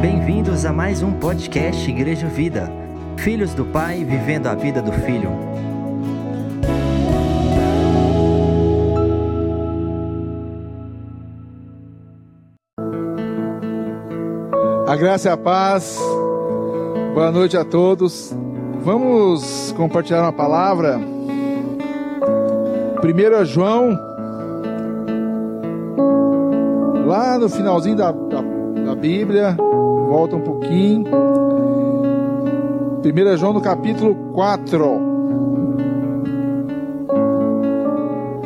Bem-vindos a mais um podcast Igreja Vida. Filhos do Pai vivendo a vida do Filho. A graça e a paz. Boa noite a todos. Vamos compartilhar uma palavra. 1 João, lá no finalzinho da, da, da Bíblia, volta um pouquinho. 1 João no capítulo 4.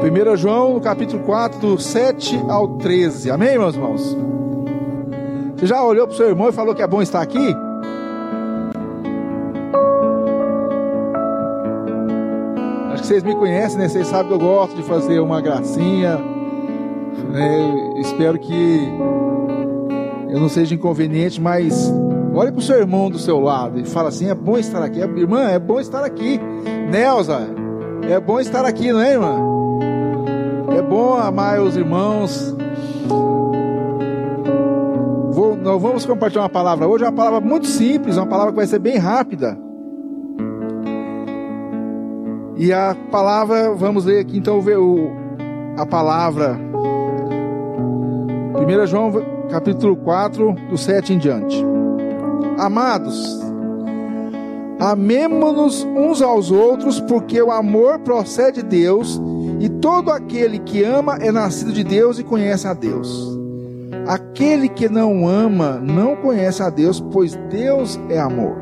1 João no capítulo 4, do 7 ao 13. Amém, meus irmãos? Você já olhou para o seu irmão e falou que é bom estar aqui? Acho que vocês me conhecem, né? Vocês sabem que eu gosto de fazer uma gracinha. Né? Espero que eu não seja inconveniente, mas olhe para o seu irmão do seu lado e fala assim: é bom estar aqui. Irmã, é bom estar aqui. Nelza, é bom estar aqui, não é, irmã? É bom amar os irmãos. Vou, nós vamos compartilhar uma palavra hoje, uma palavra muito simples, uma palavra que vai ser bem rápida. E a palavra, vamos ler aqui então o, a palavra. 1 João capítulo 4, do 7 em diante. Amados, amemo-nos uns aos outros, porque o amor procede de Deus, e todo aquele que ama é nascido de Deus e conhece a Deus. Aquele que não ama não conhece a Deus, pois Deus é amor.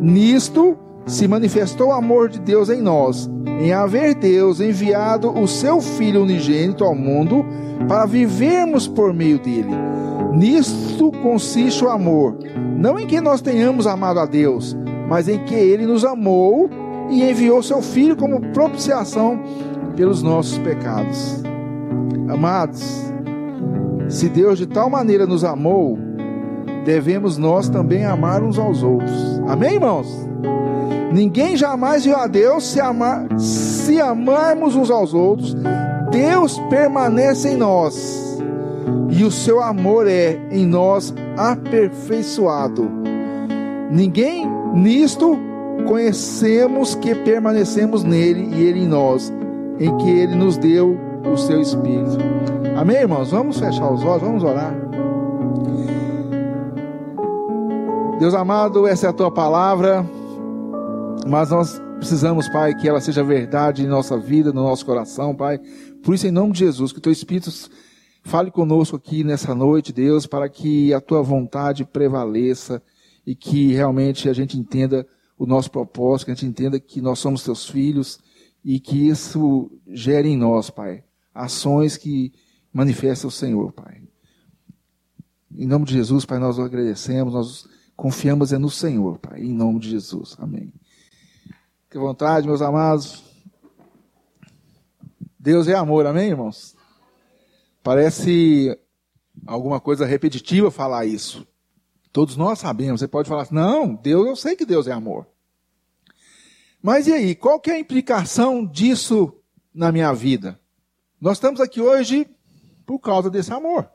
Nisto se manifestou o amor de Deus em nós, em haver Deus enviado o seu Filho unigênito ao mundo para vivermos por meio dele. Nisto consiste o amor, não em que nós tenhamos amado a Deus, mas em que ele nos amou e enviou seu Filho como propiciação pelos nossos pecados. Amados, se Deus de tal maneira nos amou, devemos nós também amar uns aos outros. Amém, irmãos? Ninguém jamais viu a Deus se, amar, se amarmos uns aos outros. Deus permanece em nós e o seu amor é em nós aperfeiçoado. Ninguém nisto conhecemos que permanecemos nele e ele em nós, em que ele nos deu o seu espírito. Amém, irmãos? Vamos fechar os olhos, vamos orar. Deus amado, essa é a tua palavra, mas nós precisamos, Pai, que ela seja verdade em nossa vida, no nosso coração, Pai. Por isso, em nome de Jesus, que o teu Espírito fale conosco aqui nessa noite, Deus, para que a tua vontade prevaleça e que realmente a gente entenda o nosso propósito, que a gente entenda que nós somos teus filhos e que isso gere em nós, Pai, ações que manifesta o Senhor, Pai. Em nome de Jesus, Pai, nós agradecemos, nós confiamos é no Senhor, Pai, em nome de Jesus. Amém. Que vontade, meus amados. Deus é amor, amém, irmãos? Parece alguma coisa repetitiva falar isso. Todos nós sabemos. Você pode falar assim, não, Deus, eu sei que Deus é amor. Mas e aí, qual que é a implicação disso na minha vida? Nós estamos aqui hoje por causa desse amor.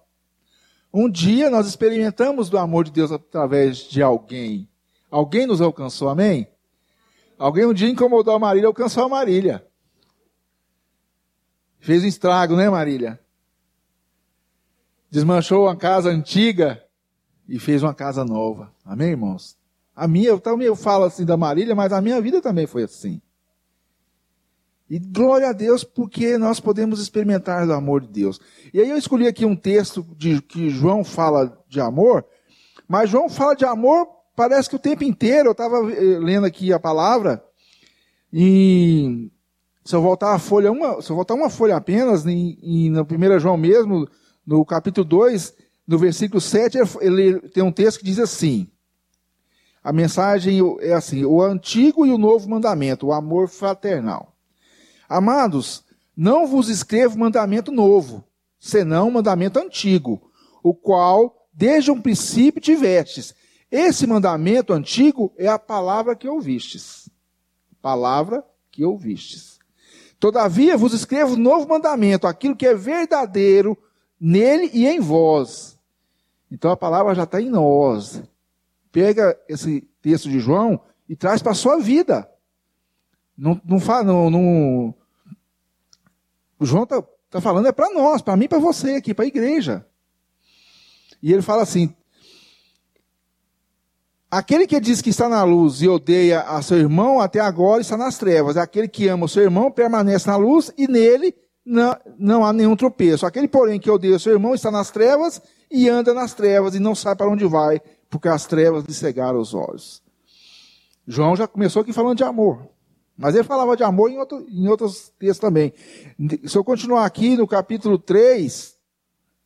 Um dia nós experimentamos do amor de Deus através de alguém. Alguém nos alcançou, amém? Alguém um dia incomodou a Marília, alcançou a Marília. Fez um estrago, né, Marília? Desmanchou uma casa antiga e fez uma casa nova. Amém, irmãos? A minha, eu também eu falo assim da Marília, mas a minha vida também foi assim. E glória a Deus porque nós podemos experimentar do amor de Deus. E aí eu escolhi aqui um texto de que João fala de amor, mas João fala de amor parece que o tempo inteiro. Eu estava eh, lendo aqui a palavra e se eu voltar a folha uma, se eu voltar uma folha apenas em, em no 1 João mesmo, no capítulo 2, no versículo 7, ele tem um texto que diz assim: a mensagem é assim: o antigo e o novo mandamento, o amor fraternal. Amados, não vos escrevo mandamento novo, senão mandamento antigo, o qual desde um princípio tivestes. Esse mandamento antigo é a palavra que ouvistes. Palavra que ouvistes. Todavia vos escrevo novo mandamento, aquilo que é verdadeiro nele e em vós, Então a palavra já está em nós. Pega esse texto de João e traz para a sua vida. Não, não, não, não, o João está tá falando é para nós, para mim, para você aqui, para a igreja. E ele fala assim: Aquele que diz que está na luz e odeia a seu irmão, até agora está nas trevas. Aquele que ama o seu irmão permanece na luz e nele não, não há nenhum tropeço. Aquele, porém, que odeia o seu irmão está nas trevas e anda nas trevas e não sabe para onde vai, porque as trevas lhe cegaram os olhos. João já começou aqui falando de amor. Mas ele falava de amor em, outro, em outros textos também. Se eu continuar aqui no capítulo 3,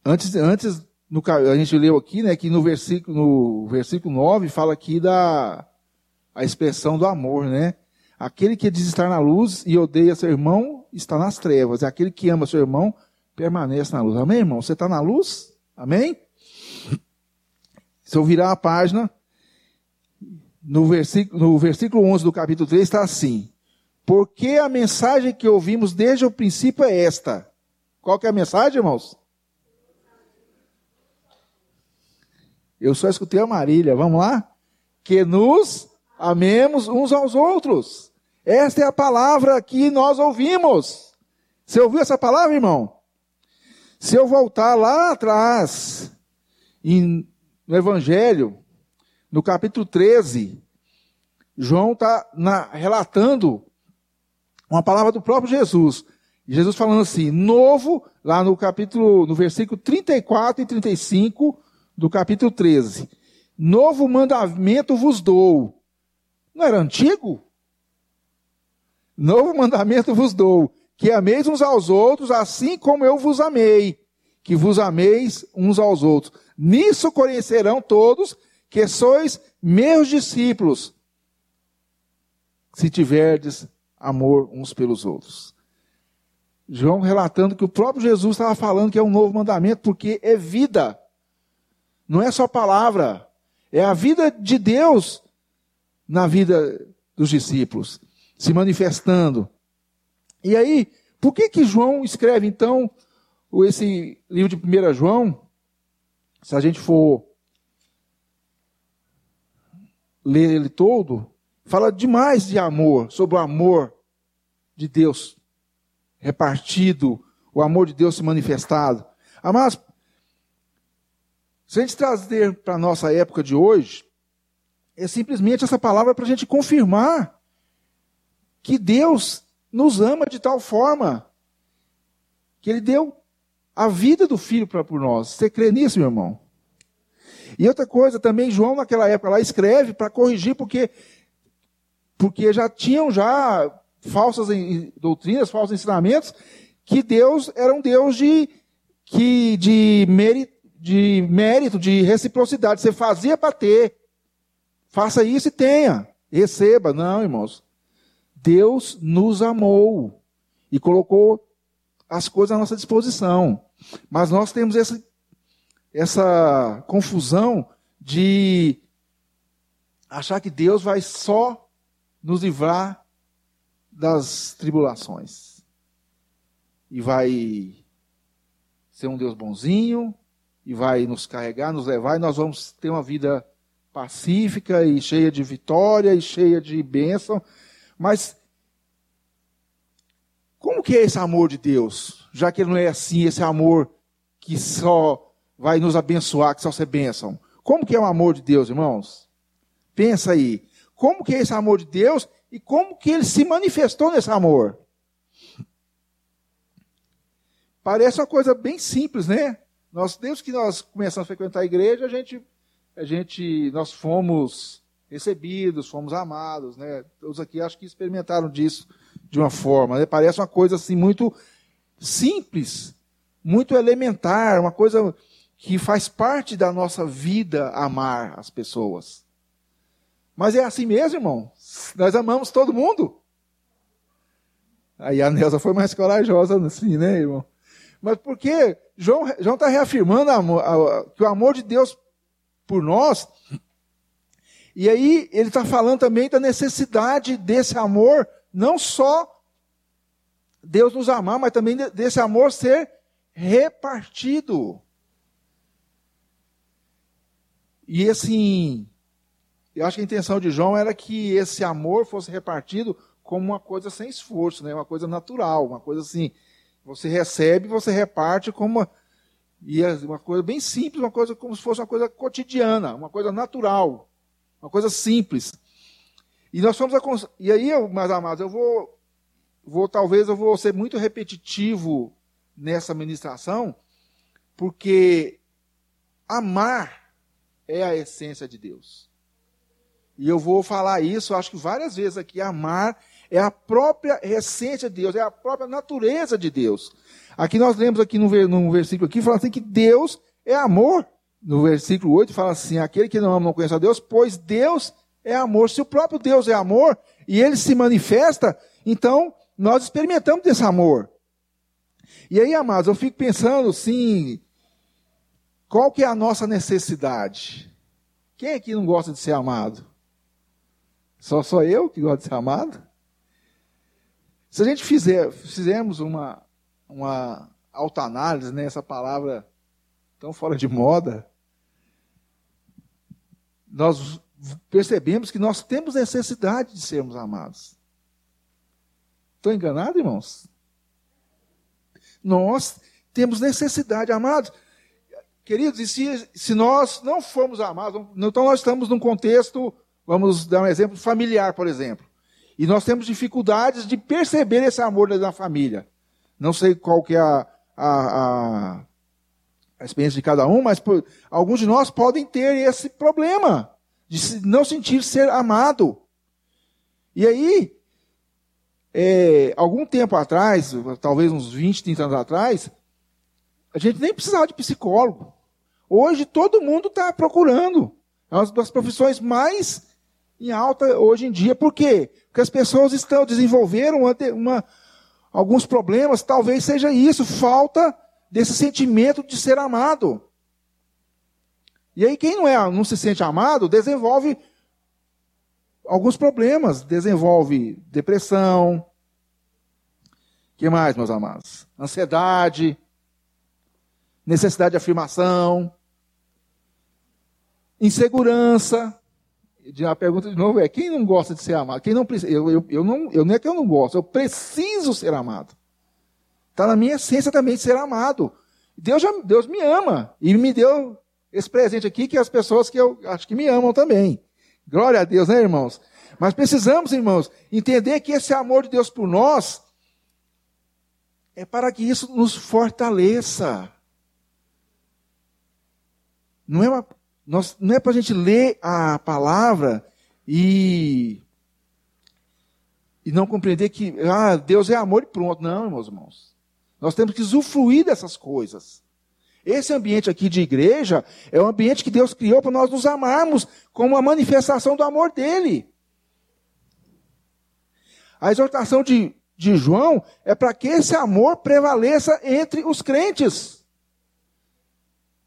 antes, antes no, a gente leu aqui, né, que no versículo, no versículo 9 fala aqui da a expressão do amor, né? Aquele que diz estar na luz e odeia seu irmão está nas trevas. E aquele que ama seu irmão permanece na luz. Amém, irmão? Você está na luz? Amém? Se eu virar a página, no versículo, no versículo 11 do capítulo 3 está assim: Porque a mensagem que ouvimos desde o princípio é esta. Qual que é a mensagem, irmãos? Eu só escutei a Marília. Vamos lá? Que nos amemos uns aos outros. Esta é a palavra que nós ouvimos. Você ouviu essa palavra, irmão? Se eu voltar lá atrás, em, no Evangelho, no capítulo 13, João está relatando uma palavra do próprio Jesus. Jesus falando assim, novo, lá no capítulo, no versículo 34 e 35, do capítulo 13. Novo mandamento vos dou. Não era antigo? Novo mandamento vos dou, que ameis uns aos outros, assim como eu vos amei, que vos ameis uns aos outros. Nisso conhecerão todos que sois meus discípulos, se tiverdes amor uns pelos outros. João relatando que o próprio Jesus estava falando que é um novo mandamento, porque é vida. Não é só palavra, é a vida de Deus na vida dos discípulos, se manifestando. E aí, por que que João escreve então esse livro de 1 João? Se a gente for ler ele todo, fala demais de amor, sobre o amor de Deus repartido, o amor de Deus se manifestado. Mas se a gente trazer para a nossa época de hoje, é simplesmente essa palavra para a gente confirmar que Deus nos ama de tal forma que Ele deu a vida do Filho para por nós. Você crê nisso, meu irmão? E outra coisa também, João naquela época lá escreve para corrigir, porque, porque já tinham já falsas doutrinas, falsos ensinamentos, que Deus era um Deus de, que, de mérito de mérito, de reciprocidade. Você fazia para ter. Faça isso e tenha. Receba. Não, irmãos. Deus nos amou e colocou as coisas à nossa disposição. Mas nós temos essa, essa confusão de achar que Deus vai só nos livrar das tribulações. E vai ser um Deus bonzinho, e vai nos carregar, nos levar, e nós vamos ter uma vida pacífica e cheia de vitória e cheia de bênção. Mas como que é esse amor de Deus? Já que ele não é assim, esse amor que só vai nos abençoar, que só ser bênção. Como que é o amor de Deus, irmãos? Pensa aí. Como que é esse amor de Deus e como que ele se manifestou nesse amor? Parece uma coisa bem simples, né? Nós, desde que nós começamos a frequentar a igreja, a gente, a gente, nós fomos recebidos, fomos amados, né? Todos aqui acho que experimentaram disso de uma forma. Né? Parece uma coisa assim muito simples, muito elementar, uma coisa que faz parte da nossa vida amar as pessoas. Mas é assim mesmo, irmão. Nós amamos todo mundo. Aí a Nelsa foi mais corajosa assim, né, irmão? Mas por que João está reafirmando a, a, que o amor de Deus por nós, e aí ele está falando também da necessidade desse amor, não só Deus nos amar, mas também desse amor ser repartido. E assim, eu acho que a intenção de João era que esse amor fosse repartido como uma coisa sem esforço, né? uma coisa natural, uma coisa assim. Você recebe, você reparte como uma, e é uma coisa bem simples, uma coisa como se fosse uma coisa cotidiana, uma coisa natural, uma coisa simples. E nós fomos a, e aí, meus amados, eu vou, vou talvez eu vou ser muito repetitivo nessa ministração, porque amar é a essência de Deus. E eu vou falar isso, acho que várias vezes aqui, amar é a própria essência de Deus, é a própria natureza de Deus. Aqui nós lemos aqui no, versículo aqui, fala assim que Deus é amor. No versículo 8 fala assim, aquele que não ama não conhece a Deus, pois Deus é amor. Se o próprio Deus é amor e ele se manifesta, então nós experimentamos desse amor. E aí, amados, eu fico pensando assim, qual que é a nossa necessidade? Quem aqui não gosta de ser amado? Só só eu que gosto de ser amado? Se a gente fizer, fizermos uma, uma autoanálise, né, essa palavra tão fora de moda, nós percebemos que nós temos necessidade de sermos amados. Estou enganado, irmãos? Nós temos necessidade, amados. Queridos, e se, se nós não formos amados, então nós estamos num contexto, vamos dar um exemplo familiar, por exemplo. E nós temos dificuldades de perceber esse amor da família. Não sei qual que é a, a, a experiência de cada um, mas por, alguns de nós podem ter esse problema de não sentir ser amado. E aí, é, algum tempo atrás, talvez uns 20, 30 anos atrás, a gente nem precisava de psicólogo. Hoje todo mundo está procurando. É uma das profissões mais em alta hoje em dia. Por quê? Porque as pessoas estão desenvolveram uma, uma, alguns problemas, talvez seja isso, falta desse sentimento de ser amado. E aí quem não é, não se sente amado, desenvolve alguns problemas, desenvolve depressão, que mais, meus amados? Ansiedade, necessidade de afirmação, insegurança, a pergunta de novo é: quem não gosta de ser amado? Quem não precisa? Eu, eu, eu, não, eu não é que eu não gosto, eu preciso ser amado. Está na minha essência também ser amado. Deus, já, Deus me ama e me deu esse presente aqui que as pessoas que eu acho que me amam também. Glória a Deus, né, irmãos? Mas precisamos, irmãos, entender que esse amor de Deus por nós é para que isso nos fortaleça. Não é uma nós, não é para a gente ler a palavra e, e não compreender que ah, Deus é amor e pronto. Não, meus irmãos. Nós temos que usufruir dessas coisas. Esse ambiente aqui de igreja é um ambiente que Deus criou para nós nos amarmos como uma manifestação do amor dele. A exortação de, de João é para que esse amor prevaleça entre os crentes.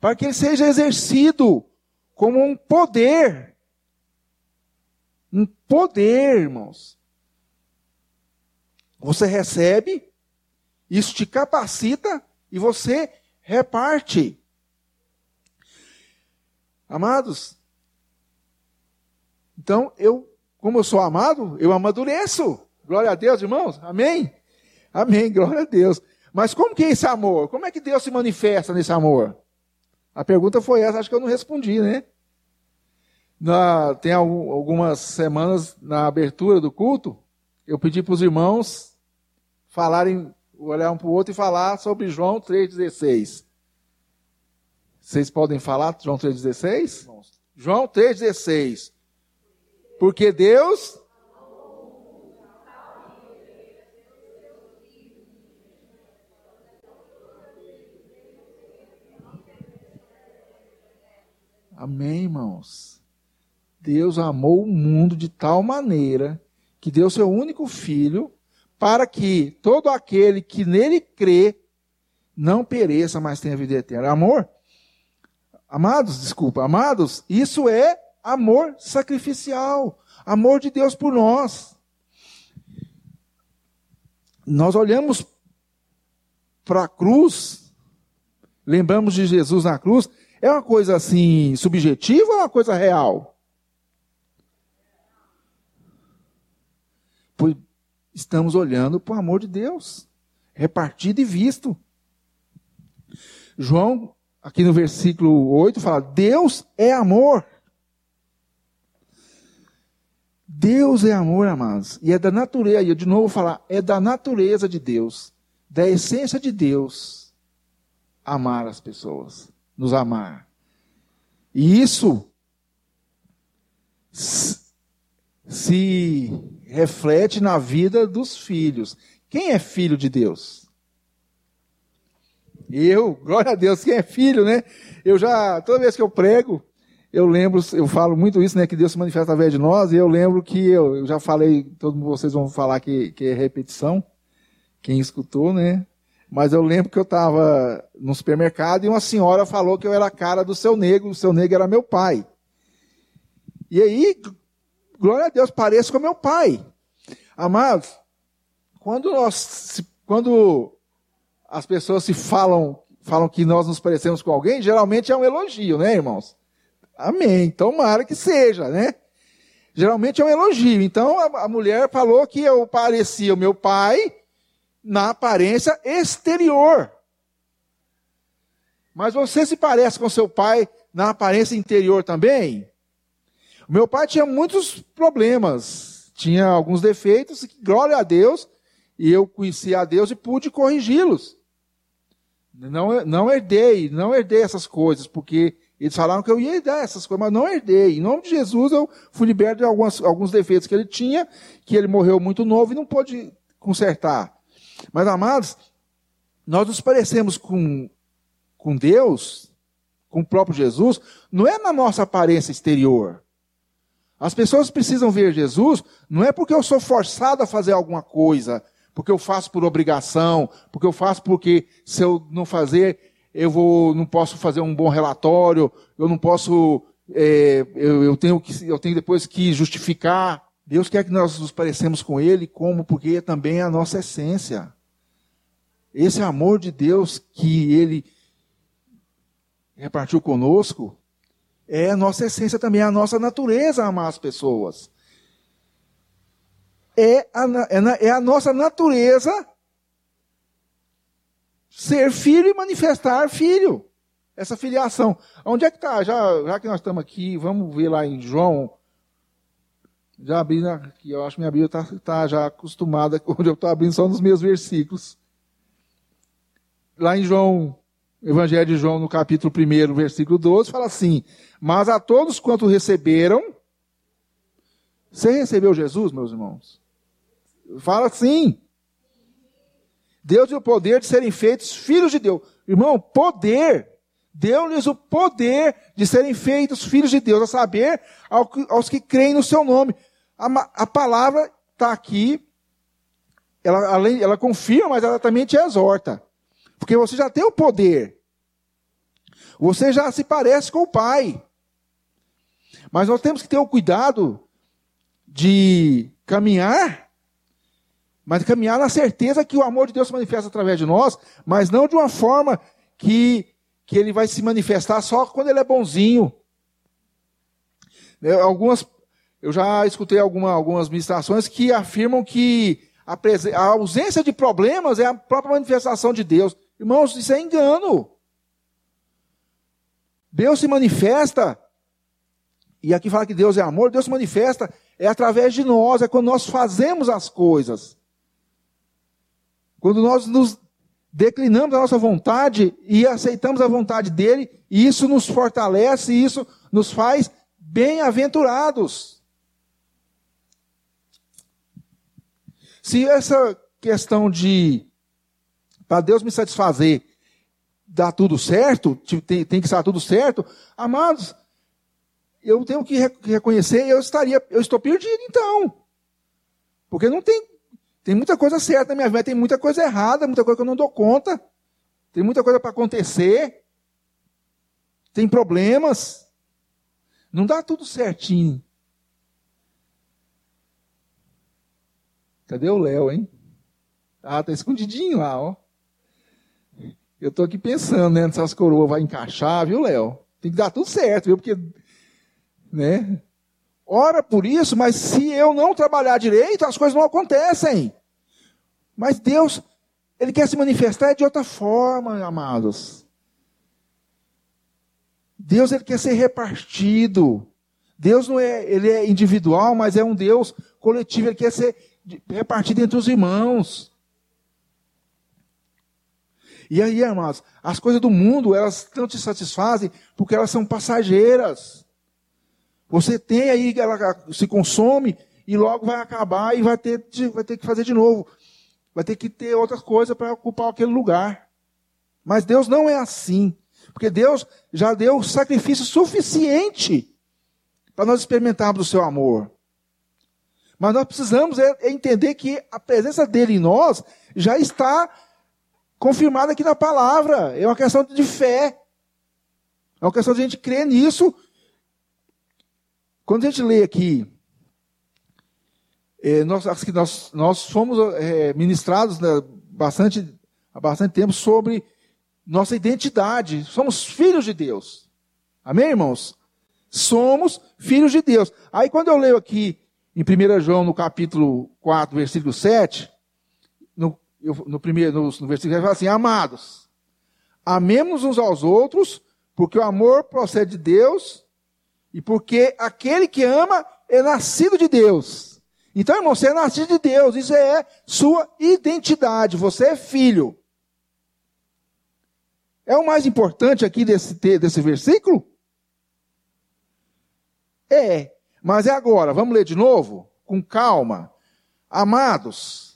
Para que ele seja exercido como um poder. Um poder, irmãos. Você recebe, isso te capacita e você reparte. Amados, então eu, como eu sou amado, eu amadureço. Glória a Deus, irmãos. Amém? Amém, glória a Deus. Mas como que é esse amor? Como é que Deus se manifesta nesse amor? A pergunta foi essa, acho que eu não respondi, né? Na, tem algumas semanas na abertura do culto, eu pedi para os irmãos falarem, olhar um para o outro e falar sobre João 3,16. Vocês podem falar João 3,16? João 3,16. Porque Deus Amém, irmãos? Deus amou o mundo de tal maneira que deu seu único filho para que todo aquele que nele crê não pereça, mas tenha vida eterna. Amor? Amados, desculpa, amados, isso é amor sacrificial, amor de Deus por nós. Nós olhamos para a cruz, lembramos de Jesus na cruz, É uma coisa assim subjetiva ou é uma coisa real? Pois estamos olhando para o amor de Deus, repartido e visto. João, aqui no versículo 8, fala: Deus é amor. Deus é amor, amados. E é da natureza, e eu de novo vou falar, é da natureza de Deus, da essência de Deus, amar as pessoas, nos amar. E isso se reflete na vida dos filhos. Quem é filho de Deus? Eu, glória a Deus, quem é filho, né? Eu já, toda vez que eu prego, eu lembro, eu falo muito isso, né? Que Deus se manifesta através de nós, e eu lembro que eu, eu já falei, todos vocês vão falar que, que é repetição, quem escutou, né? Mas eu lembro que eu estava no supermercado e uma senhora falou que eu era a cara do seu negro, o seu negro era meu pai. E aí, glória a Deus, pareço com meu pai. Amados, quando nós, quando as pessoas se falam, falam que nós nos parecemos com alguém, geralmente é um elogio, né, irmãos? Amém. Tomara que seja, né? Geralmente é um elogio. Então a, a mulher falou que eu parecia o meu pai na aparência exterior. Mas você se parece com seu pai na aparência interior também? Meu pai tinha muitos problemas, tinha alguns defeitos, glória a Deus, e eu conheci a Deus e pude corrigi-los. Não, não herdei, não herdei essas coisas, porque eles falaram que eu ia herdar essas coisas, mas não herdei. Em nome de Jesus, eu fui liberto de algumas, alguns defeitos que ele tinha, que ele morreu muito novo e não pôde consertar. Mas, amados, nós nos parecemos com, com Deus, com o próprio Jesus, não é na nossa aparência exterior. As pessoas precisam ver Jesus, não é porque eu sou forçado a fazer alguma coisa, porque eu faço por obrigação, porque eu faço porque se eu não fazer, eu vou, não posso fazer um bom relatório, eu não posso, é, eu, eu, tenho que, eu tenho depois que justificar. Deus quer que nós nos parecemos com Ele, como? Porque também é a nossa essência. Esse amor de Deus que Ele repartiu conosco, é a nossa essência também, é a nossa natureza amar as pessoas. É a, é, é a nossa natureza ser filho e manifestar filho. Essa filiação. Onde é que está? Já, já que nós estamos aqui, vamos ver lá em João. Já abri aqui, eu acho que minha Bíblia está tá já acostumada, onde eu estou abrindo só nos meus versículos. Lá em João Evangelho de João, no capítulo 1, versículo 12, fala assim: Mas a todos quanto receberam. Você recebeu Jesus, meus irmãos? Fala assim. Deus deu o poder de serem feitos filhos de Deus. Irmão, poder. Deu-lhes o poder de serem feitos filhos de Deus, a saber, aos que creem no seu nome. A, a palavra está aqui, ela, além, ela confirma, mas ela também te exorta. Porque você já tem o poder. Você já se parece com o Pai. Mas nós temos que ter o cuidado de caminhar, mas caminhar na certeza que o amor de Deus se manifesta através de nós, mas não de uma forma que, que ele vai se manifestar só quando ele é bonzinho. Né, algumas, eu já escutei alguma, algumas ministrações que afirmam que a, a ausência de problemas é a própria manifestação de Deus. Irmãos, isso é engano. Deus se manifesta, e aqui fala que Deus é amor, Deus se manifesta é através de nós, é quando nós fazemos as coisas. Quando nós nos declinamos a nossa vontade e aceitamos a vontade dele, isso nos fortalece, isso nos faz bem-aventurados. Se essa questão de para Deus me satisfazer, dar tudo certo, tem, tem que estar tudo certo, amados, eu tenho que reconhecer, eu estaria, eu estou perdido então. Porque não tem, tem muita coisa certa na minha vida, tem muita coisa errada, muita coisa que eu não dou conta, tem muita coisa para acontecer, tem problemas, não dá tudo certinho. Cadê o Léo, hein? Ah, tá escondidinho lá, ó. Eu estou aqui pensando, né? Se as coroas vai encaixar, viu, Léo? Tem que dar tudo certo, viu? Porque, né? Ora por isso, mas se eu não trabalhar direito, as coisas não acontecem. Mas Deus, Ele quer se manifestar de outra forma, amados. Deus, Ele quer ser repartido. Deus não é, Ele é individual, mas é um Deus coletivo. Ele quer ser repartido entre os irmãos. E aí, amados, as coisas do mundo, elas não te satisfazem porque elas são passageiras. Você tem aí, ela se consome e logo vai acabar e vai ter, vai ter que fazer de novo. Vai ter que ter outra coisa para ocupar aquele lugar. Mas Deus não é assim. Porque Deus já deu sacrifício suficiente para nós experimentarmos o seu amor. Mas nós precisamos é, é entender que a presença dele em nós já está confirmada aqui na palavra. É uma questão de fé. É uma questão de a gente crer nisso. Quando a gente lê aqui, é, nós, nós, nós fomos é, ministrados né, bastante, há bastante tempo sobre nossa identidade. Somos filhos de Deus. Amém, irmãos? Somos filhos de Deus. Aí quando eu leio aqui em 1 João, no capítulo 4, versículo 7, no, eu, no primeiro, no, no versículo ele fala assim, amados, amemos uns aos outros, porque o amor procede de Deus, e porque aquele que ama é nascido de Deus. Então, irmão, você é nascido de Deus, isso é sua identidade, você é filho. É o mais importante aqui desse, desse versículo? É, mas é agora, vamos ler de novo? Com calma. Amados,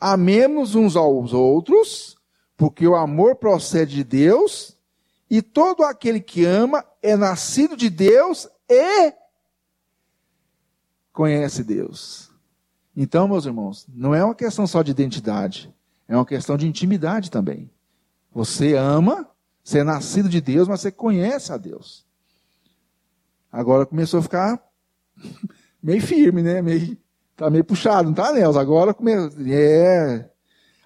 amemos uns aos outros, porque o amor procede de Deus, e todo aquele que ama é nascido de Deus e conhece Deus. Então, meus irmãos, não é uma questão só de identidade, é uma questão de intimidade também. Você ama, você é nascido de Deus, mas você conhece a Deus. Agora começou a ficar meio firme, né? Meio, tá meio puxado, não tá, Nelson? Agora. É.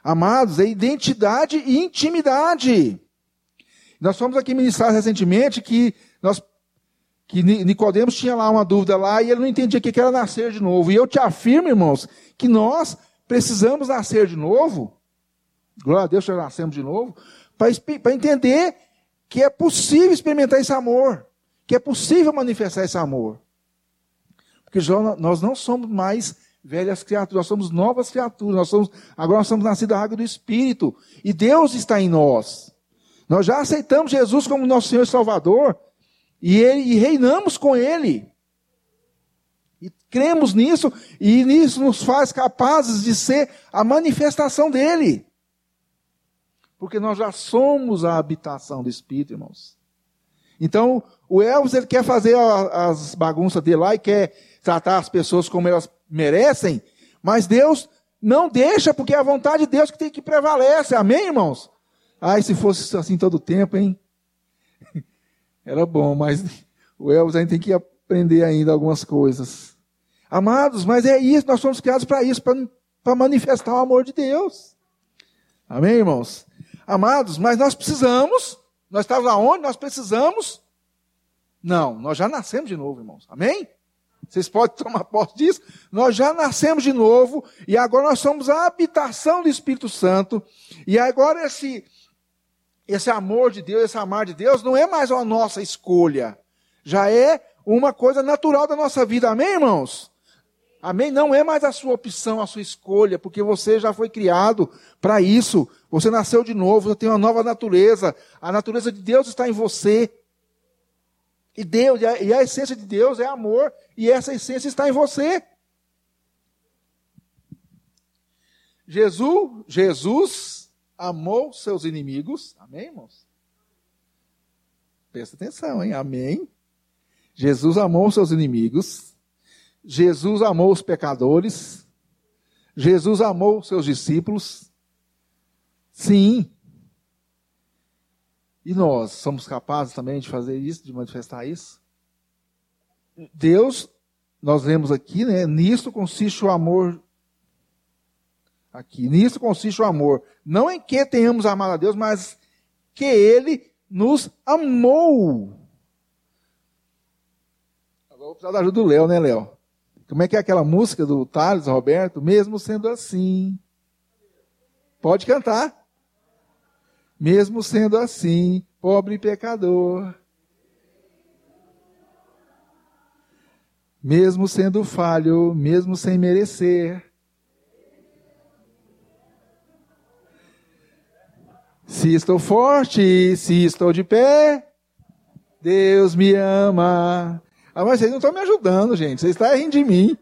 Amados, é identidade e intimidade. Nós fomos aqui ministrar recentemente que nós que Nicodemos tinha lá uma dúvida lá e ele não entendia o que era nascer de novo. E eu te afirmo, irmãos, que nós precisamos nascer de novo. Glória a Deus, já nascemos de novo, para entender que é possível experimentar esse amor que é possível manifestar esse amor. Porque nós não somos mais velhas criaturas, nós somos novas criaturas, nós somos, agora nós somos nascidos da água do Espírito, e Deus está em nós. Nós já aceitamos Jesus como nosso Senhor e Salvador, e, ele, e reinamos com Ele. E cremos nisso, e nisso nos faz capazes de ser a manifestação dEle. Porque nós já somos a habitação do Espírito, irmãos. Então, o Elvis ele quer fazer as bagunças dele lá e quer tratar as pessoas como elas merecem, mas Deus não deixa, porque é a vontade de Deus que tem que prevalece. Amém, irmãos? Ai, se fosse assim todo tempo, hein? Era bom, mas o Elvis ainda tem que aprender ainda algumas coisas. Amados, mas é isso, nós somos criados para isso, para manifestar o amor de Deus. Amém, irmãos? Amados, mas nós precisamos nós estávamos aonde? Nós precisamos? Não, nós já nascemos de novo, irmãos. Amém? Vocês podem tomar posse disso? Nós já nascemos de novo e agora nós somos a habitação do Espírito Santo. E agora esse esse amor de Deus, esse amar de Deus não é mais uma nossa escolha. Já é uma coisa natural da nossa vida. Amém, irmãos? Amém? Não é mais a sua opção, a sua escolha, porque você já foi criado para isso. Você nasceu de novo, você tem uma nova natureza. A natureza de Deus está em você. E Deus, e a, e a essência de Deus é amor, e essa essência está em você. Jesus, Jesus amou seus inimigos. Amém, irmãos? Presta atenção, hein? Amém. Jesus amou seus inimigos Jesus amou os pecadores, Jesus amou seus discípulos. Sim. E nós somos capazes também de fazer isso, de manifestar isso? Deus, nós lemos aqui, né? Nisso consiste o amor. Aqui, nisso consiste o amor. Não em que tenhamos amado a Deus, mas que Ele nos amou. Agora vou precisar da ajuda do Léo, né, Léo? Como é que é aquela música do Thales, Roberto? Mesmo sendo assim. Pode cantar. Mesmo sendo assim, pobre pecador. Mesmo sendo falho, mesmo sem merecer. Se estou forte, se estou de pé, Deus me ama. Ah, mas vocês não estão me ajudando, gente. Vocês estão rindo de mim.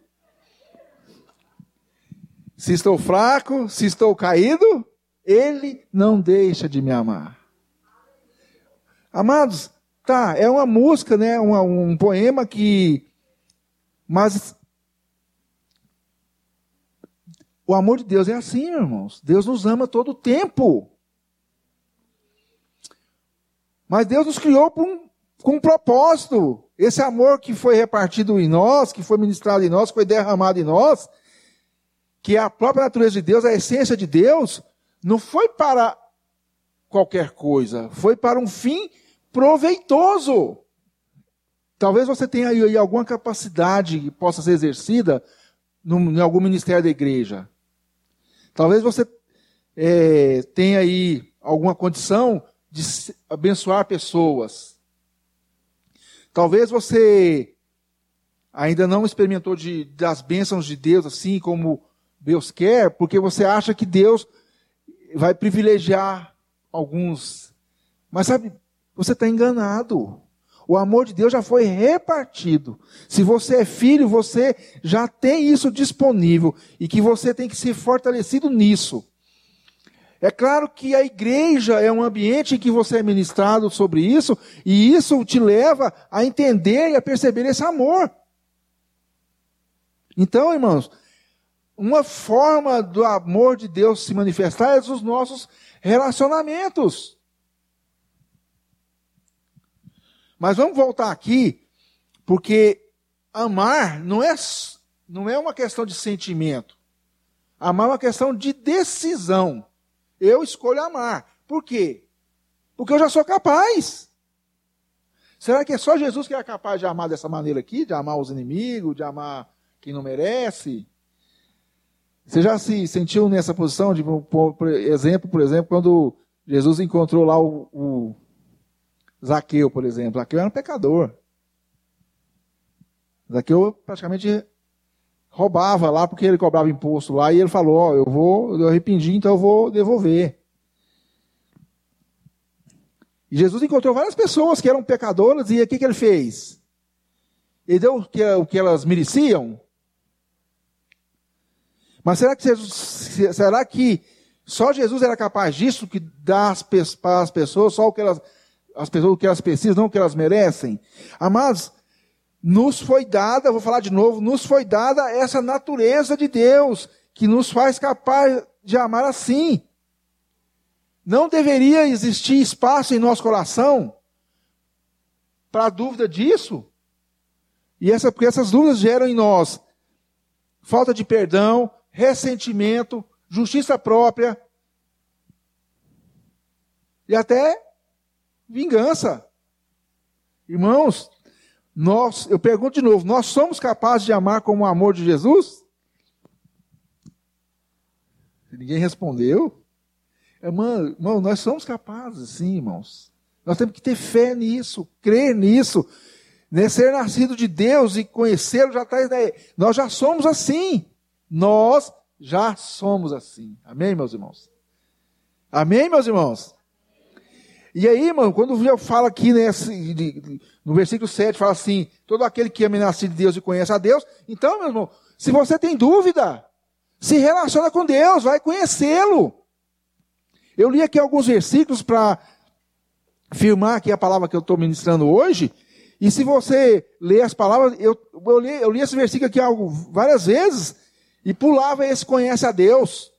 Se estou fraco, se estou caído, Ele não deixa de me amar. Amados, tá, é uma música, né? Um, poema que. Mas. O amor de Deus é assim, irmãos. Deus nos ama todo o tempo. Mas Deus nos criou um, com um propósito. Esse amor que foi repartido em nós, que foi ministrado em nós, que foi derramado em nós, que é a própria natureza de Deus, a essência de Deus, não foi para qualquer coisa, foi para um fim proveitoso. Talvez você tenha aí alguma capacidade que possa ser exercida em algum ministério da igreja. Talvez você é, tenha aí alguma condição de abençoar pessoas. Talvez você ainda não experimentou de, das bênçãos de Deus assim como Deus quer, porque você acha que Deus vai privilegiar alguns. Mas sabe, você está enganado. O amor de Deus já foi repartido. Se você é filho, você já tem isso disponível e que você tem que ser fortalecido nisso. É claro que a igreja é um ambiente em que você é ministrado sobre isso, e isso te leva a entender e a perceber esse amor. Então, irmãos, uma forma do amor de Deus se manifestar é os nossos relacionamentos. Mas vamos voltar aqui, porque amar não é, não é uma questão de sentimento. Amar é uma questão de decisão. Eu escolho amar. Por quê? Porque eu já sou capaz. Será que é só Jesus que é capaz de amar dessa maneira aqui? De amar os inimigos, de amar quem não merece? Você já se sentiu nessa posição de, por exemplo, por exemplo, quando Jesus encontrou lá o, o Zaqueu, por exemplo. Zaqueu era um pecador. Zaqueu praticamente roubava lá porque ele cobrava imposto lá e ele falou: Ó, oh, eu vou, eu arrependi, então eu vou devolver. E Jesus encontrou várias pessoas que eram pecadoras e o que, que ele fez? Ele deu o que, o que elas mereciam? Mas será que, Jesus, será que só Jesus era capaz disso, que dá para as pessoas só o que elas, as pessoas o que elas precisam, não o que elas merecem? Amados, nos foi dada, vou falar de novo, nos foi dada essa natureza de Deus, que nos faz capaz de amar assim. Não deveria existir espaço em nosso coração para dúvida disso? E essa, porque essas dúvidas geram em nós falta de perdão, ressentimento, justiça própria e até vingança. Irmãos, nós, eu pergunto de novo, nós somos capazes de amar como o amor de Jesus? Ninguém respondeu. Irmão, irmão, nós somos capazes, sim, irmãos. Nós temos que ter fé nisso, crer nisso. Né? Ser nascido de Deus e conhecê-lo já está. Nós já somos assim. Nós já somos assim. Amém, meus irmãos? Amém, meus irmãos? E aí, irmão, quando eu falo aqui nesse, no versículo 7, fala assim: todo aquele que ama nascido de Deus e conhece a Deus. Então, meu irmão, se você tem dúvida, se relaciona com Deus, vai conhecê-lo. Eu li aqui alguns versículos para firmar aqui a palavra que eu estou ministrando hoje. E se você ler as palavras, eu, eu, li, eu li esse versículo aqui várias vezes e pulava esse conhece a Deus.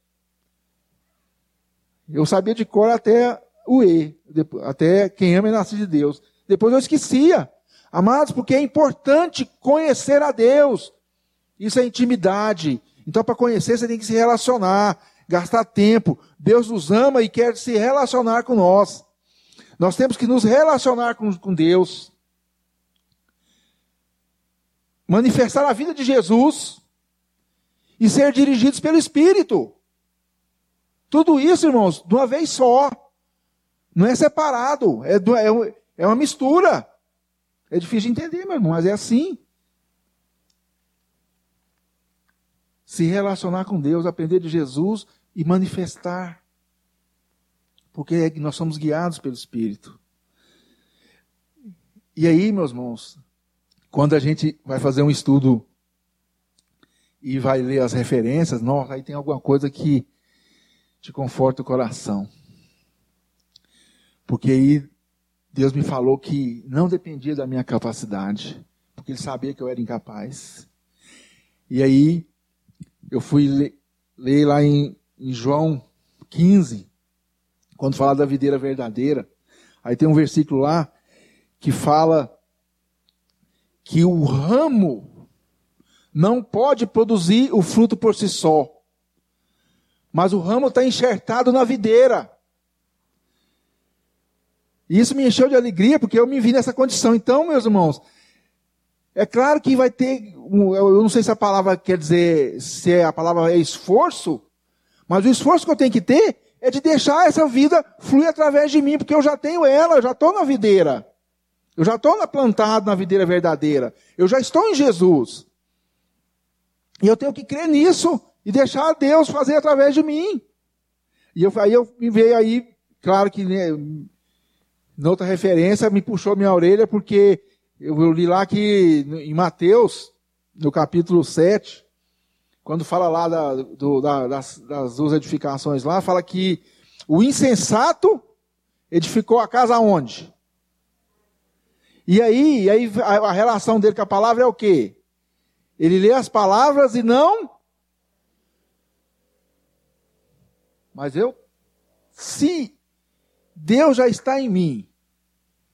Eu sabia de cor até o E, até quem ama é nascido de Deus. Depois eu esquecia. Amados, porque é importante conhecer a Deus. Isso é intimidade. Então, para conhecer, você tem que se relacionar, gastar tempo. Deus nos ama e quer se relacionar com nós. Nós temos que nos relacionar com, com Deus, manifestar a vida de Jesus e ser dirigidos pelo Espírito. Tudo isso, irmãos, de uma vez só. Não é separado, é, é, é uma mistura. É difícil de entender, meu irmão, mas é assim. Se relacionar com Deus, aprender de Jesus e manifestar. Porque é nós somos guiados pelo Espírito. E aí, meus irmãos, quando a gente vai fazer um estudo e vai ler as referências, nossa, aí tem alguma coisa que te conforta o coração. Porque aí Deus me falou que não dependia da minha capacidade, porque Ele sabia que eu era incapaz. E aí eu fui ler, ler lá em, em João 15, quando fala da videira verdadeira. Aí tem um versículo lá que fala que o ramo não pode produzir o fruto por si só, mas o ramo está enxertado na videira. E isso me encheu de alegria, porque eu me vi nessa condição. Então, meus irmãos, é claro que vai ter, eu não sei se a palavra quer dizer, se a palavra é esforço, mas o esforço que eu tenho que ter é de deixar essa vida fluir através de mim, porque eu já tenho ela, eu já estou na videira. Eu já estou plantado na videira verdadeira. Eu já estou em Jesus. E eu tenho que crer nisso e deixar Deus fazer através de mim. E eu, aí eu me veio aí, claro que né, noutra referência me puxou minha orelha, porque eu, eu li lá que em Mateus, no capítulo 7, quando fala lá da, do, da, das, das duas edificações lá, fala que o insensato edificou a casa onde? E aí, aí a relação dele com a palavra é o quê? Ele lê as palavras e não. Mas eu, se Deus já está em mim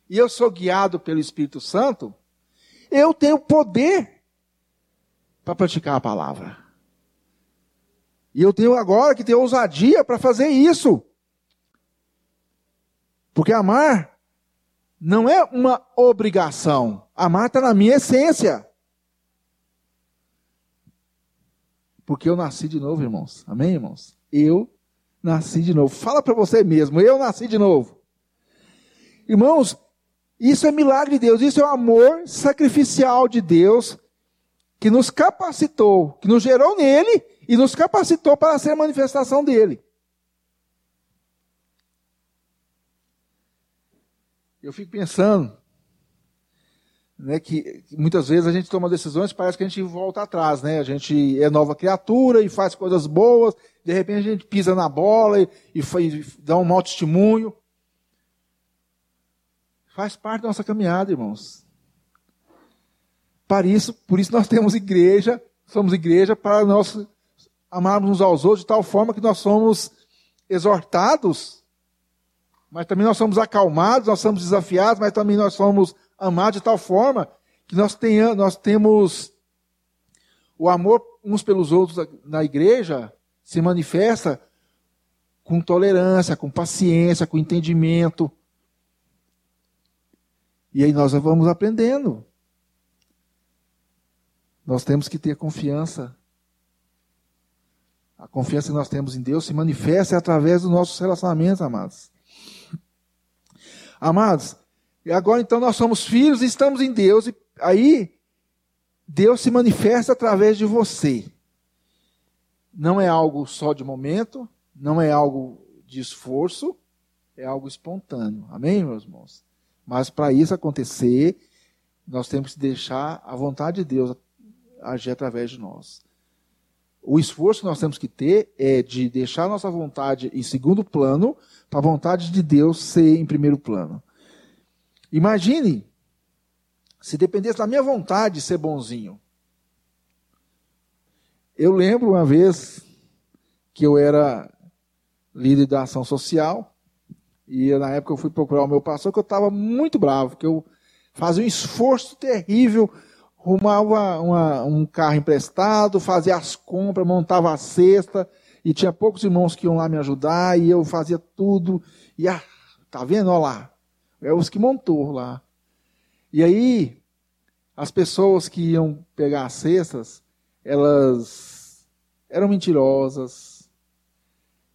e eu sou guiado pelo Espírito Santo, eu tenho poder para praticar a palavra. E eu tenho agora que ter ousadia para fazer isso. Porque amar não é uma obrigação. Amar está na minha essência. Porque eu nasci de novo, irmãos. Amém, irmãos? Eu nasci de novo. Fala para você mesmo, eu nasci de novo. Irmãos, isso é milagre de Deus, isso é o amor sacrificial de Deus que nos capacitou, que nos gerou nele e nos capacitou para ser a manifestação dele. eu fico pensando né, que muitas vezes a gente toma decisões e parece que a gente volta atrás, né? A gente é nova criatura e faz coisas boas, de repente a gente pisa na bola e, e, e dá um mau testemunho. Faz parte da nossa caminhada, irmãos. Para isso, por isso nós temos igreja, somos igreja para nós amarmos uns aos outros de tal forma que nós somos exortados mas também nós somos acalmados, nós somos desafiados, mas também nós somos amados de tal forma que nós, tenhamos, nós temos o amor uns pelos outros na igreja se manifesta com tolerância, com paciência, com entendimento. E aí nós vamos aprendendo. Nós temos que ter confiança. A confiança que nós temos em Deus se manifesta através dos nossos relacionamentos, amados. Amados, agora então nós somos filhos e estamos em Deus, e aí Deus se manifesta através de você. Não é algo só de momento, não é algo de esforço, é algo espontâneo. Amém, meus irmãos? Mas para isso acontecer, nós temos que deixar a vontade de Deus agir através de nós. O esforço que nós temos que ter é de deixar nossa vontade em segundo plano, para a vontade de Deus ser em primeiro plano. Imagine se dependesse da minha vontade de ser bonzinho. Eu lembro uma vez que eu era líder da ação social, e na época eu fui procurar o meu pastor, que eu estava muito bravo, que eu fazia um esforço terrível arrumava uma, um carro emprestado, fazia as compras, montava a cesta, e tinha poucos irmãos que iam lá me ajudar, e eu fazia tudo, e ah, tá vendo, olha lá, É os que montou lá. E aí, as pessoas que iam pegar as cestas, elas eram mentirosas,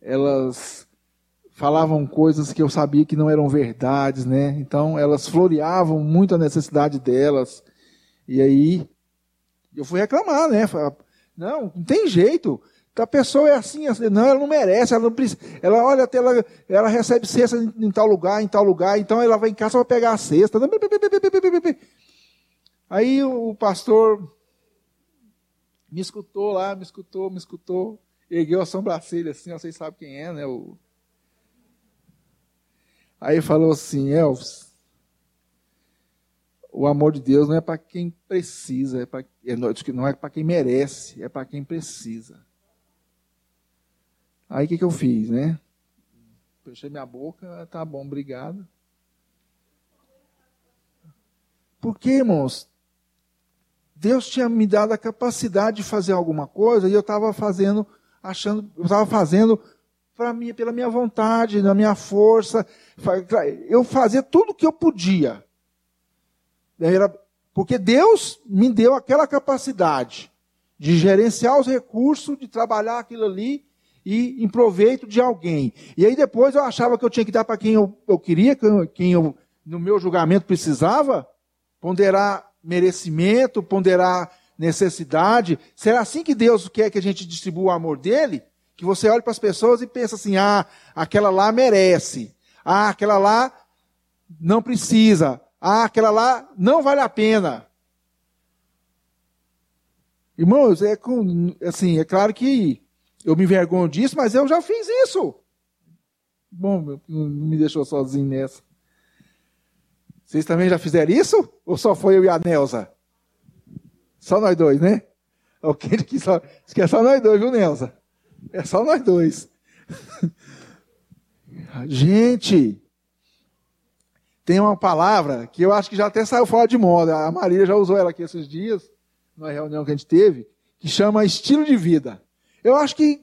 elas falavam coisas que eu sabia que não eram verdades, né? Então elas floreavam muito a necessidade delas. E aí eu fui reclamar, né? Não, não tem jeito. A pessoa é assim, assim, não, ela não merece, ela não precisa. Ela olha até ela, ela recebe cesta em, em, tal lugar, em tal lugar, então ela vai em casa para pegar a cesta. Aí o pastor me escutou lá, me escutou, me escutou, ergueu a sobrancelha assim, vocês sabem quem é, né? O... Aí falou assim, Elvis, o amor de Deus não é para quem precisa, é pra, é, não é para quem merece, é para quem precisa. Aí o que, que eu fiz, né? Fechei minha boca, tá bom, obrigado. Porque, irmãos, Deus tinha me dado a capacidade de fazer alguma coisa e eu estava fazendo, achando, eu estava fazendo para mim, pela minha vontade, na minha força. Eu fazia tudo o que eu podia. Era, porque Deus me deu aquela capacidade de gerenciar os recursos, de trabalhar aquilo ali e em proveito de alguém. E aí depois eu achava que eu tinha que dar para quem eu, eu queria, quem eu, no meu julgamento, precisava, ponderar merecimento, ponderar necessidade. Será assim que Deus quer que a gente distribua o amor dele? Que você olhe para as pessoas e pensa assim: ah, aquela lá merece. Ah, aquela lá não precisa. Ah, aquela lá não vale a pena. Irmãos, é com, assim, é claro que eu me envergonho disso, mas eu já fiz isso. Bom, não me deixou sozinho nessa. Vocês também já fizeram isso? Ou só foi eu e a Nelza? Só nós dois, né? Ok, que só, que é só nós dois, viu, Nelza? É só nós dois. Gente, tem uma palavra que eu acho que já até saiu fora de moda. A Maria já usou ela aqui esses dias, numa reunião que a gente teve, que chama estilo de vida. Eu acho que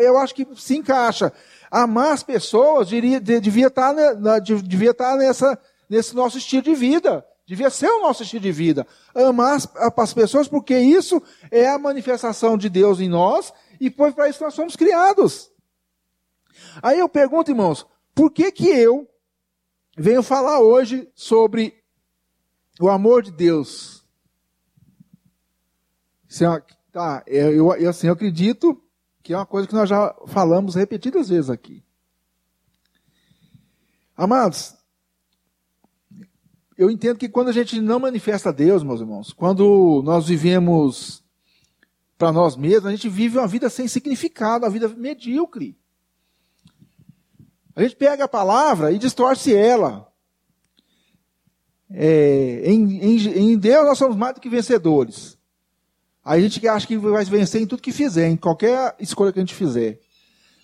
eu acho que se encaixa. Amar as pessoas diria, devia estar, devia estar nessa nesse nosso estilo de vida. Devia ser o nosso estilo de vida. Amar as, as pessoas, porque isso é a manifestação de Deus em nós e foi para isso que nós somos criados. Aí eu pergunto, irmãos, por que que eu venho falar hoje sobre o amor de Deus? É tá, eu, eu, assim, eu acredito que é uma coisa que nós já falamos repetidas vezes aqui. Amados, eu entendo que quando a gente não manifesta Deus, meus irmãos, quando nós vivemos para nós mesmos, a gente vive uma vida sem significado, uma vida medíocre. A gente pega a palavra e distorce ela. É, em, em, em, Deus nós somos mais do que vencedores. A gente acha que vai vencer em tudo que fizer, em qualquer escolha que a gente fizer.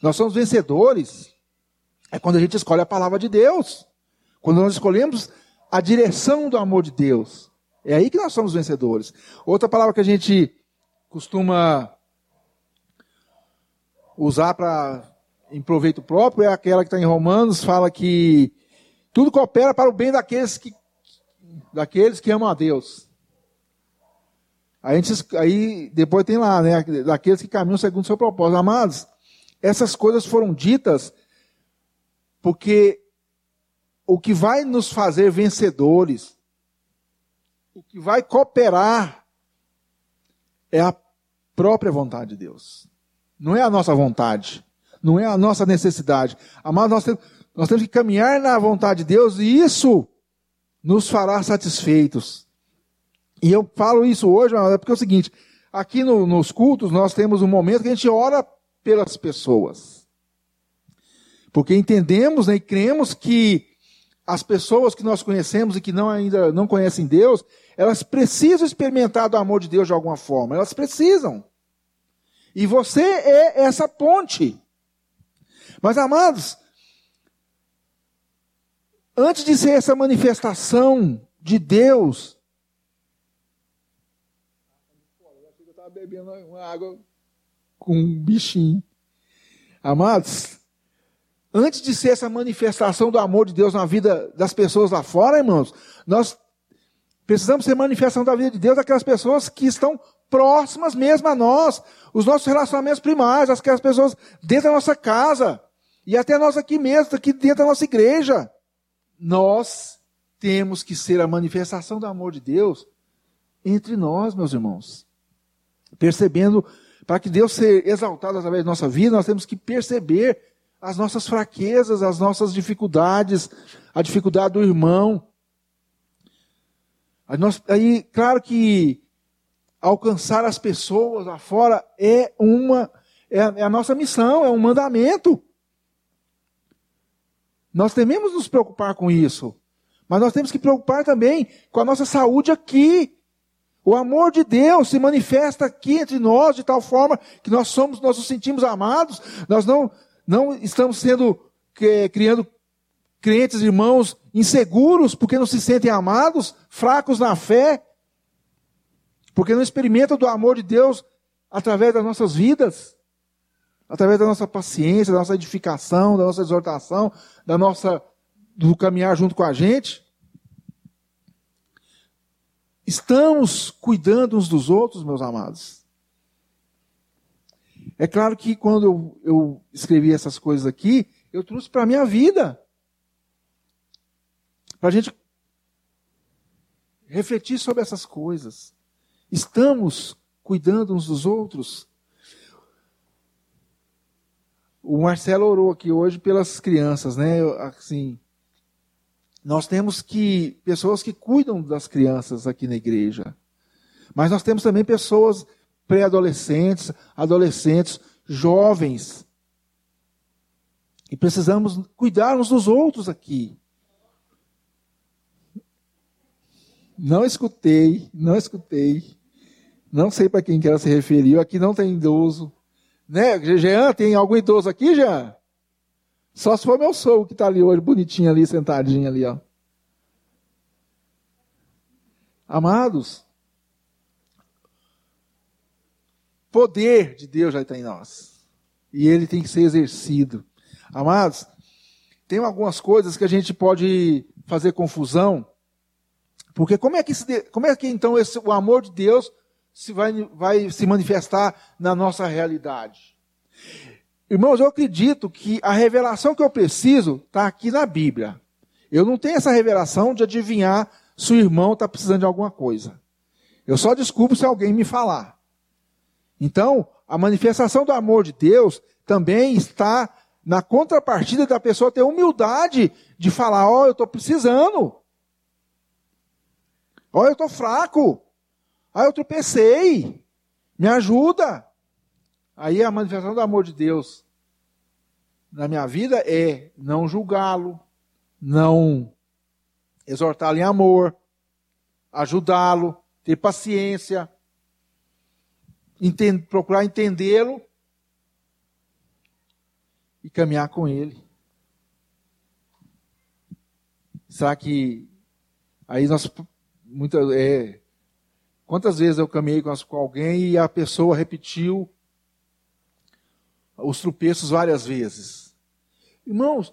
Nós somos vencedores é quando a gente escolhe a palavra de Deus. Quando nós escolhemos a direção do amor de Deus. É aí que nós somos vencedores. Outra palavra que a gente costuma usar para em proveito próprio é aquela que está em Romanos, fala que tudo coopera para o bem daqueles que, daqueles que amam a Deus. Aí, gente, aí depois tem lá, né, daqueles que caminham segundo o seu propósito. Amados, essas coisas foram ditas porque o que vai nos fazer vencedores, o que vai cooperar, é a própria vontade de Deus. Não é a nossa vontade, não é a nossa necessidade. Amado, nós temos, nós temos que caminhar na vontade de Deus e isso nos fará satisfeitos. E eu falo isso hoje, porque é o seguinte: aqui no, nos cultos nós temos um momento que a gente ora pelas pessoas. Porque entendemos né, e cremos que as pessoas que nós conhecemos e que não ainda não conhecem Deus, elas precisam experimentar do amor de Deus de alguma forma. Elas precisam. E você é essa ponte. Mas amados, antes de ser essa manifestação de Deus, eu estava bebendo uma água com um bichinho. Amados, antes de ser essa manifestação do amor de Deus na vida das pessoas lá fora, irmãos, nós precisamos ser manifestação da vida de Deus daquelas pessoas que estão próximas mesmo a nós, os nossos relacionamentos primários, aquelas pessoas dentro da nossa casa, e até nós aqui mesmo, aqui dentro da nossa igreja. Nós temos que ser a manifestação do amor de Deus entre nós, meus irmãos. Percebendo, para que Deus seja exaltado através da nossa vida, nós temos que perceber as nossas fraquezas, as nossas dificuldades, a dificuldade do irmão. Aí, claro que alcançar as pessoas lá fora é uma é a, é a nossa missão, é um mandamento. Nós tememos nos preocupar com isso, mas nós temos que preocupar também com a nossa saúde aqui. O amor de Deus se manifesta aqui entre nós de tal forma que nós somos, nós nos sentimos amados, nós não não estamos sendo criando crentes, irmãos, inseguros porque não se sentem amados, fracos na fé, porque não experimentam do amor de Deus através das nossas vidas, através da nossa paciência, da nossa edificação, da nossa exortação, da nossa do caminhar junto com a gente. Estamos cuidando uns dos outros, meus amados. É claro que quando eu, eu escrevi essas coisas aqui, eu trouxe para a minha vida. Para a gente refletir sobre essas coisas. Estamos cuidando uns dos outros. O Marcelo orou aqui hoje pelas crianças, né? Assim, nós temos que pessoas que cuidam das crianças aqui na igreja. Mas nós temos também pessoas pré-adolescentes, adolescentes, jovens. E precisamos cuidar uns dos outros aqui. Não escutei, não escutei. Não sei para quem que ela se referiu. Aqui não tem idoso. Né? Jean, tem algum idoso aqui, Jean? Só se for meu sogro que está ali hoje, bonitinho ali, sentadinho ali, ó. Amados, poder de Deus já está em nós. E ele tem que ser exercido. Amados, tem algumas coisas que a gente pode fazer confusão, porque como é que, como é que então esse, o amor de Deus se vai, vai se manifestar na nossa realidade? Irmãos, eu acredito que a revelação que eu preciso está aqui na Bíblia. Eu não tenho essa revelação de adivinhar se o irmão está precisando de alguma coisa. Eu só descubro se alguém me falar. Então, a manifestação do amor de Deus também está na contrapartida da pessoa ter humildade de falar: Ó, oh, eu estou precisando. Ó, oh, eu estou fraco. Ah, eu tropecei. Me ajuda. Aí a manifestação do amor de Deus na minha vida é não julgá-lo, não exortá-lo em amor, ajudá-lo, ter paciência entend, procurar entendê-lo e caminhar com ele. Será que aí nós muita é, quantas vezes eu caminhei com alguém e a pessoa repetiu os tropeços várias vezes? Irmãos,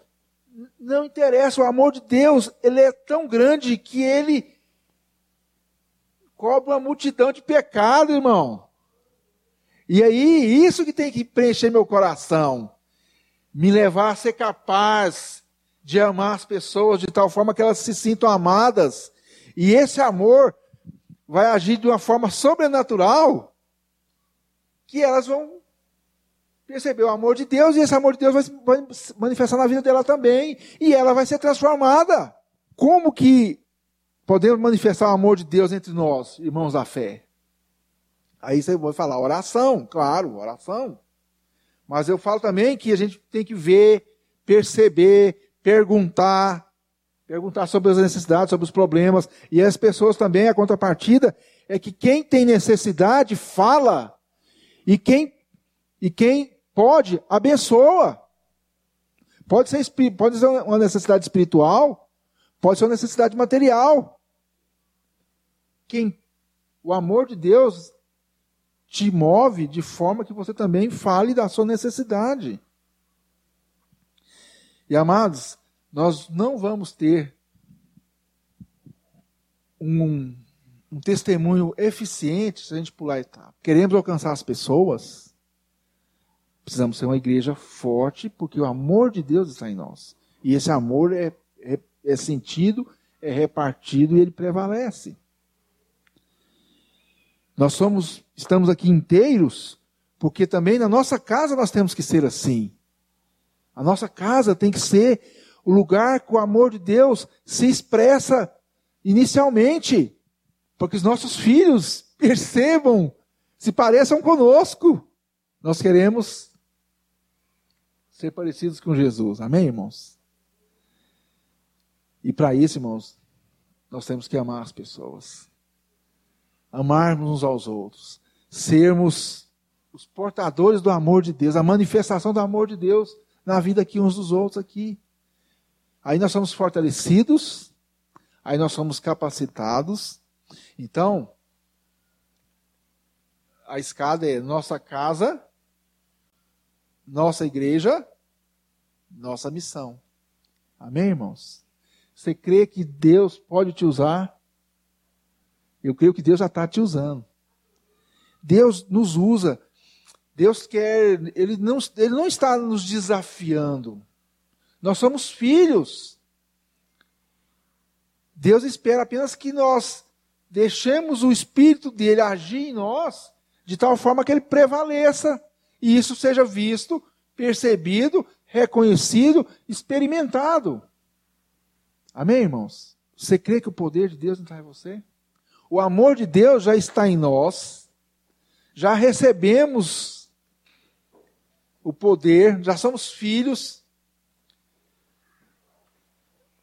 não interessa, o amor de Deus, ele é tão grande que ele cobre uma multidão de pecado, irmão. E aí, isso que tem que preencher meu coração. Me levar a ser capaz de amar as pessoas de tal forma que elas se sintam amadas. E esse amor vai agir de uma forma sobrenatural que elas vão perceber o amor de Deus e esse amor de Deus vai se manifestar na vida dela também e ela vai ser transformada. Como que podemos manifestar o amor de Deus entre nós, irmãos da fé? Aí você vai falar oração, claro, oração. Mas eu falo também que a gente tem que ver, perceber, perguntar, perguntar sobre as necessidades, sobre os problemas. E as pessoas também, a contrapartida é que quem tem necessidade fala e quem e quem pode abençoa. Pode ser, pode ser uma necessidade espiritual, pode ser uma necessidade material. Quem o amor de Deus te move de forma que você também fale da sua necessidade. E amados, nós não vamos ter um, um testemunho eficiente se a gente pular a etapa. Queremos alcançar as pessoas, precisamos ser uma igreja forte, porque o amor de Deus está em nós. E esse amor é, é, é sentido, é repartido e ele prevalece. Nós somos, estamos aqui inteiros, porque também na nossa casa nós temos que ser assim. A nossa casa tem que ser o lugar que o amor de Deus se expressa inicialmente, porque os nossos filhos percebam, se pareçam conosco. Nós queremos ser parecidos com Jesus. Amém, irmãos? E para isso, irmãos, nós temos que amar as pessoas amarmos uns aos outros, sermos os portadores do amor de Deus, a manifestação do amor de Deus na vida aqui uns dos outros aqui. Aí nós somos fortalecidos, aí nós somos capacitados. Então, a escada é nossa casa, nossa igreja, nossa missão. Amém, irmãos? Você crê que Deus pode te usar? Eu creio que Deus já está te usando. Deus nos usa. Deus quer, ele não, ele não está nos desafiando. Nós somos filhos. Deus espera apenas que nós deixemos o Espírito dele agir em nós, de tal forma que ele prevaleça e isso seja visto, percebido, reconhecido, experimentado. Amém, irmãos? Você crê que o poder de Deus não está em você? O amor de Deus já está em nós, já recebemos o poder, já somos filhos,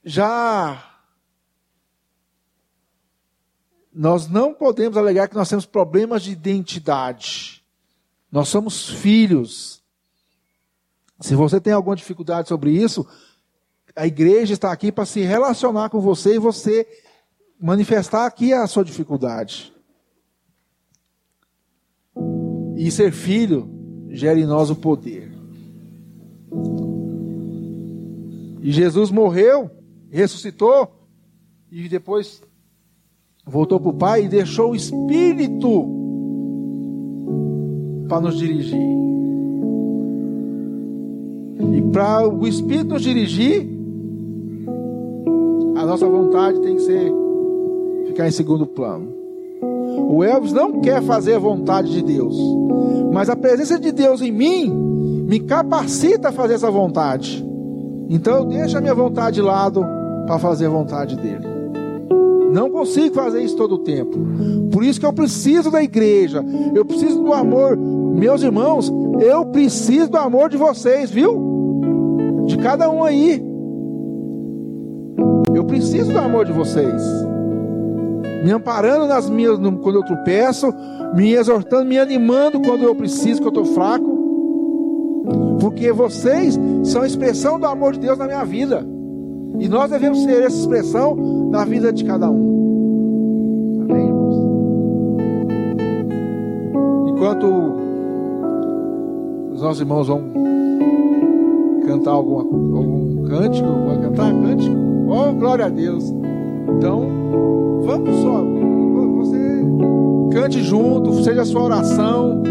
já. Nós não podemos alegar que nós temos problemas de identidade. Nós somos filhos. Se você tem alguma dificuldade sobre isso, a igreja está aqui para se relacionar com você e você manifestar aqui a sua dificuldade. E ser filho gera em nós o poder. E Jesus morreu, ressuscitou, e depois voltou para o Pai e deixou o Espírito para nos dirigir. E para o Espírito nos dirigir, a nossa vontade tem que ser ficar em segundo plano. O Elvis não quer fazer a vontade de Deus, mas a presença de Deus em mim me capacita a fazer essa vontade. Então eu deixo a minha vontade de lado para fazer a vontade dele. Não consigo fazer isso todo o tempo. Por isso que eu preciso da igreja. Eu preciso do amor. Meus irmãos, eu preciso do amor de vocês, viu? De cada um aí. Eu preciso do amor de vocês me amparando nas minhas quando eu tropeço, me exortando, me animando quando eu preciso, que eu estou fraco. Porque vocês são a expressão do amor de Deus na minha vida. E nós devemos ser essa expressão na vida de cada um. Amém, irmãos? Enquanto os nossos irmãos vão cantar alguma, algum cântico, vão cantar cântico, oh glória a Deus. Então, vamos só, você cante junto, seja a sua oração.